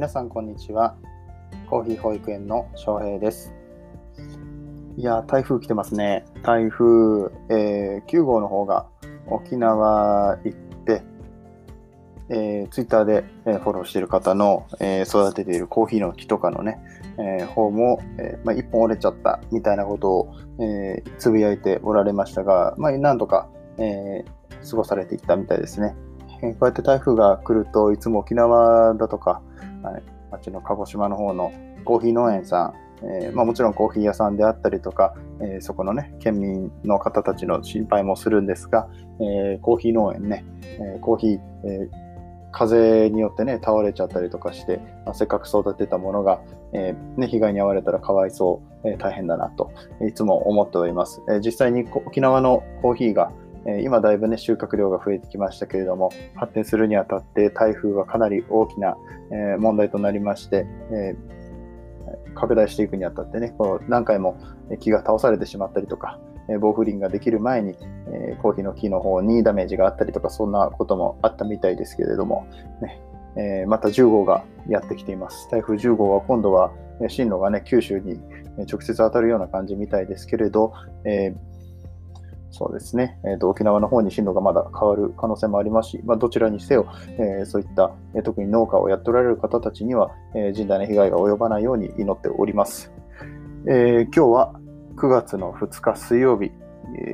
皆さんこんにちは。コーヒー保育園の翔平です。いや台風来てますね。台風、えー、9号の方が沖縄行ってえー、ツイッターで、えー、フォローしてる方の、えー、育てているコーヒーの木とかのね、え、方も、えまあ、1本折れちゃったみたいなことを、え、つぶやいておられましたが、まあ、なんとか、え、過ごされていったみたいですね。え、こうやって台風が来るといつも沖縄だとか、はい、町の鹿児島の方のコーヒー農園さん、えーまあ、もちろんコーヒー屋さんであったりとか、えー、そこのね、県民の方たちの心配もするんですが、えー、コーヒー農園ね、えー、コーヒー、えー、風によってね、倒れちゃったりとかして、まあ、せっかく育てたものが、えー、ね、被害に遭われたらかわいそう、えー、大変だなと、いつも思っております。えー、実際に沖縄のコーヒーが、え今だいぶね、収穫量が増えてきましたけれども、発展するにあたって台風はかなり大きな、え問題となりまして、え拡大していくにあたってね、こう何回も木が倒されてしまったりとか、え暴風林ができる前に、えコーヒーの木の方にダメージがあったりとか、そんなこともあったみたいですけれども、ねえまた10号がやってきています。台風10号は今度は進路がね、九州に直接当たるような感じみたいですけれど、えーそうですね、えーと、沖縄の方に進路がまだ変わる可能性もありますし、まあ、どちらにせよ、えー、そういった、えー、特に農家をやっておられる方たちには、えー、甚大な被害が及ばないように祈っております。え今日は9月の2日水曜日、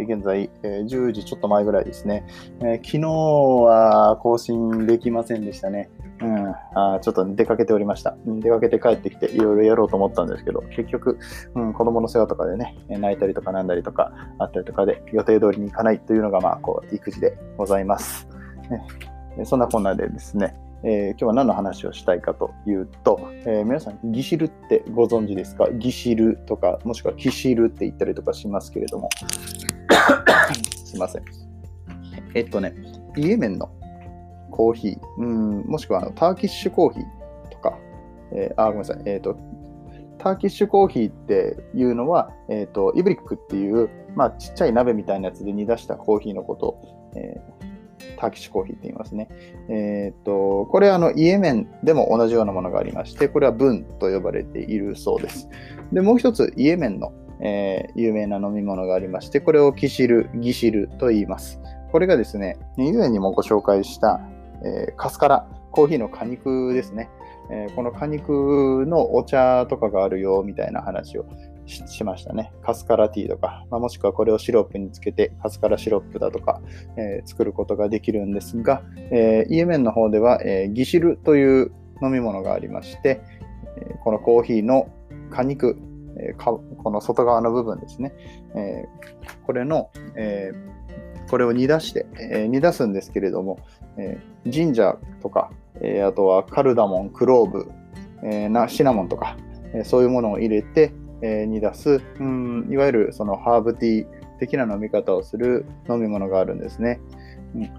現在、え10時ちょっと前ぐらいですね、え昨日は更新できませんでしたね。うん、あちょっと出かけておりました。出かけて帰ってきていろいろやろうと思ったんですけど、結局、うん、子供の世話とかでね、泣いたりとかなんだりとかあったりとかで予定通りに行かないというのが、まあ、こう、育児でございます。ね、そんなこんなでですね、えー、今日は何の話をしたいかというと、えー、皆さん、ギシルってご存知ですか？ギシルとか、もしくはキシルって言ったりとかしますけれども、すいません。えっとね、イエメンのコーヒー、うん、もしくはあのターキッシュコーヒーとか、えー、あ、ごめんなさい、えっ、ー、と、ターキッシュコーヒーっていうのは、えっ、ー、と、イブリックっていう、まあ、ちっちゃい鍋みたいなやつで煮出したコーヒーのこと。を、えー、ターキッシュコーヒーって言いますね。えっ、と、これあの、イエメンでも同じようなものがありまして、これはブンと呼ばれているそうです。で、もう一つ、イエメンの、えー、有名な飲み物がありまして、これをキシル、ギシルと言います。これがですね、以前にもご紹介した、えー、カスカラ、コーヒーの果肉ですね。え、この果肉のお茶とかがあるよみたいな話をしましたね。カスカラティーとか、まあ、もしくはこれをシロップにつけてカスカラシロップだとか、えー、作ることができるんですが、えー、イエメンの方では、えー、ギシルという飲み物がありまして、えこのコーヒーの果肉、えかこの外側の部分ですね、えこれの、えこれを煮出して、え煮出すんですけれども、えー、ジンジャーとか、え、あとはカルダモン、クローブ、えー、なシナモンとか、えそういうものを入れて、え煮出す、うん、いわゆるそのハーブティー的な飲み方をする飲み物があるんですね。うん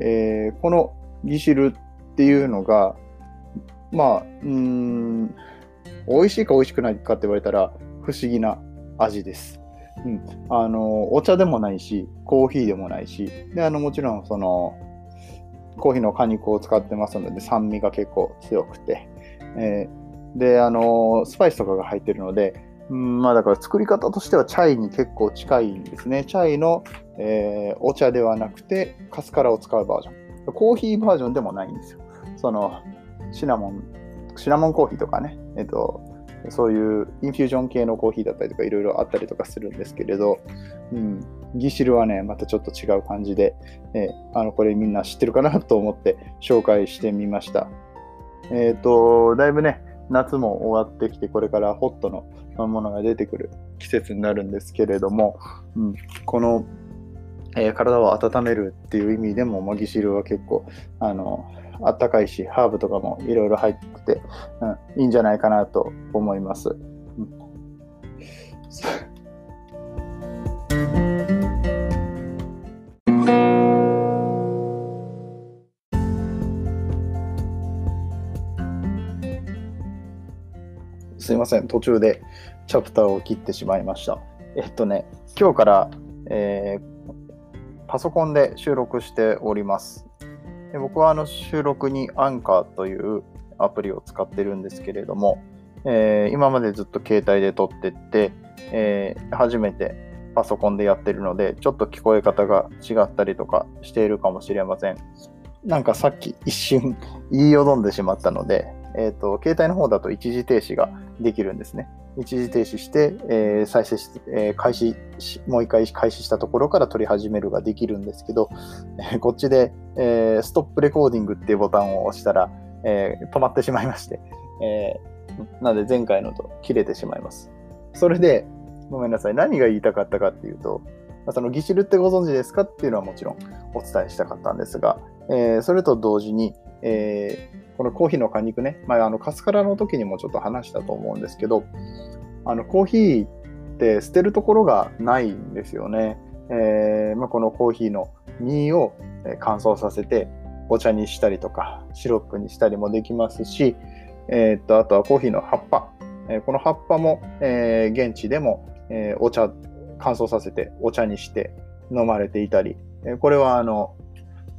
えこのギシルっていうのが、まあ、うん、美味しいか美味しくないかって言われたら不思議な味です。うん、あのお茶でもないし、コーヒーでもないし、であのもちろんそのコーヒーの果肉を使ってますので酸味が結構強くて、えー、で、あのスパイスとかが入ってるので、うん、まあだから作り方としてはチャイに結構近いんですね。チャイの、えー、お茶ではなくてカスカラを使うバージョン。コーヒーバージョンでもないんですよ。そのシナモン、シナモンコーヒーとかね、えっ、と、そういうインフュージョン系のコーヒーだったりとかいろいろあったりとかするんですけれど、うん、ギシルはね、またちょっと違う感じで、えー、あの、これみんな知ってるかなと思って紹介してみました。えっ、ー、と、だいぶね、夏も終わってきて、これからホットのものが出てくる季節になるんですけれども、うん、この、えー、体を温めるっていう意味でも、マ、ギシルは結構、あの、あったかいし、ハーブとかもいろいろ入ってて、うん、いいんじゃないかなと思います。うんすいません、途中でチャプターを切ってしまいました。えっとね、今日から、えー、パソコンで収録しております。で僕はあの収録にアンカーという、アプリを使ってるんですけれども、えー、今までずっと携帯で撮ってって、えー、初めてパソコンでやってるので、ちょっと聞こえ方が違ったりとかしているかもしれません。なんかさっき一瞬言いよどんでしまったので、えっ、ー、と、携帯の方だと一時停止ができるんですね。一時停止して、えー、再生し、えー、開始し、もう一回開始したところから撮り始めるができるんですけど、えー、こっちで、え、ストップレコーディングっていうボタンを押したら、え、止まってしまいまして、えー、なので前回のと切れてしまいます。それで、ごめんなさい。何が言いたかったかっていうと、そのギシルってご存知ですかっていうのはもちろんお伝えしたかったんですが、え、それと同時に、えー、このコーヒーの果肉ね、まあ、あのカスカラの時にもちょっと話したと思うんですけど、あのコーヒーって捨てるところがないんですよね。えーまあ、このコーヒーの実を乾燥させてお茶にしたりとかシロップにしたりもできますし、えー、っとあとはコーヒーの葉っぱ、えー、この葉っぱも、えー、現地でも、えー、お茶乾燥させてお茶にして飲まれていたり、えー、これはあの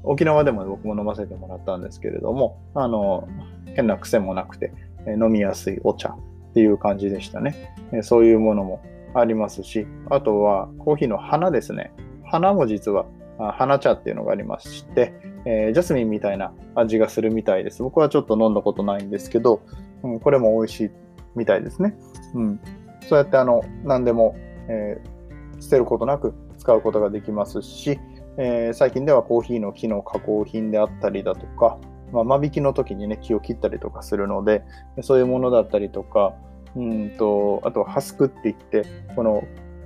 沖縄でも僕も飲ませてもらったんですけれどもあの変な癖もなくて、飲みやすいお茶っていう感じでしたね。そういうものもありますし、あとはコーヒーの花ですね。花も実は花茶っていうのがありまして、えー、ジャスミンみたいな味がするみたいです。僕はちょっと飲んだことないんですけど、うん、これも美味しいみたいですね。うん、そうやってあの何でも、えー、捨てることなく使うことができますし、えー、最近ではコーヒーの木の加工品であったりだとか、まあ、間引きの時にね、木を切ったりとかするので、そういうものだったりとか、うんと、あと、ハスクって言って、この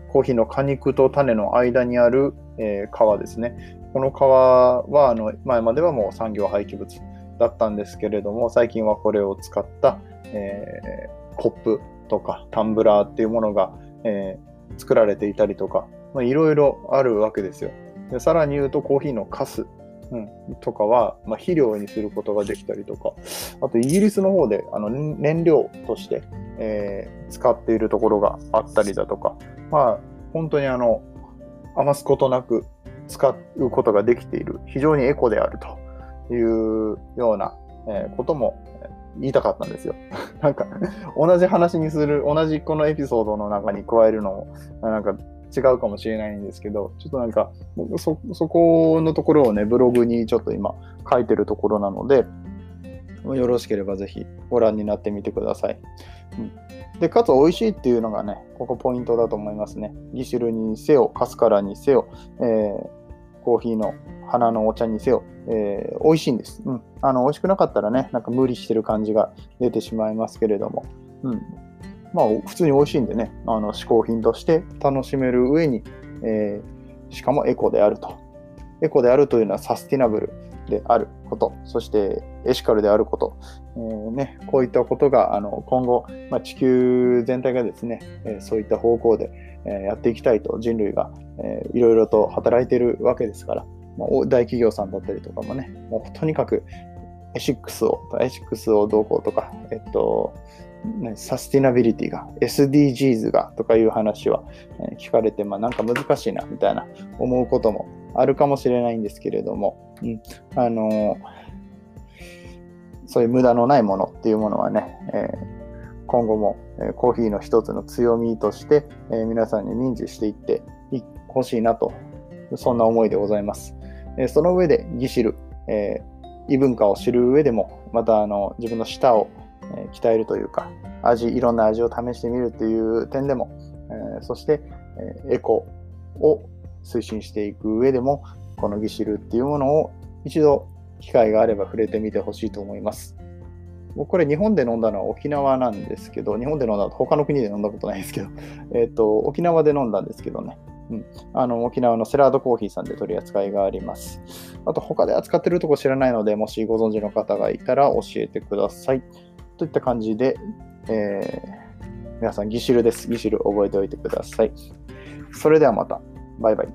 コーヒーの果肉と種の間にある、えー、皮ですね。この皮は、あの、前まではもう産業廃棄物だったんですけれども、最近はこれを使った、えー、コップとかタンブラーっていうものが、えー、作られていたりとか、いろいろあるわけですよ。でさらに言うと、コーヒーのカスうん、とかは、まあ、肥料にすることができたりとか、あとイギリスの方であの燃料として、えー、使っているところがあったりだとか、まあ、本当にあの余すことなく使うことができている、非常にエコであるというような、えー、ことも言いたかったんですよ。なんか、同じ話にする、同じこのエピソードの中に加えるのも、なんか違うかもしれないんですけど、ちょっとなんか、そ、そこのところをね、ブログにちょっと今書いてるところなので、よろしければぜひご覧になってみてください。うん、で、かつ美味しいっていうのがね、ここポイントだと思いますね。ギシルにせよ、カスカラにせよ、えー、コーヒーの花のお茶にせよ、えー、美味しいんです。うん。あの、美味しくなかったらね、なんか無理してる感じが出てしまいますけれども、うん。まあ、普通に美味しいんでね、あの嗜好品として楽しめる上に、えー、しかもエコであると。エコであるというのはサスティナブルであること、そしてエシカルであること、えーね、こういったことがあの今後、まあ、地球全体がですね、え、そういった方向で、え、やっていきたいと。人類が、えー、いろいろと働いているわけですから、まあ、大企業さんだったりとかもね、もうとにかくエシックスを、エシックスをどうこうとか、えっと、サスティナビリティが、SDGs がとかいう話は聞かれて、まあ、なんか難しいなみたいな思うこともあるかもしれないんですけれども、うん、あのそういう無駄のないものっていうものはね、えー、今後も、コーヒーの一つの強みとして、えー、皆さんに認知していってほしいなと、そんな思いでございます。えその上で、ギシル、え異文化を知る上でも、またあの自分の舌をえ鍛えるというか、味、いろんな味を試してみるという点でも、えそして、えエコを推進していく上でも、このギシルっていうものを一度機会があれば触れてみてほしいと思います。僕これ日本で飲んだのは沖縄なんですけど、日本で飲んだ他の国で飲んだことないですけど、えっ、ー、と、沖縄で飲んだんですけどね、うん、あの沖縄のセラードコーヒーさんで取り扱いがあります。あと他で扱ってるとこ知らないので、もしご存知の方がいたら教えてください。といった感じで、えー、皆さん、ギシルです。ギシル覚えておいてください。それではまた。バイバイ。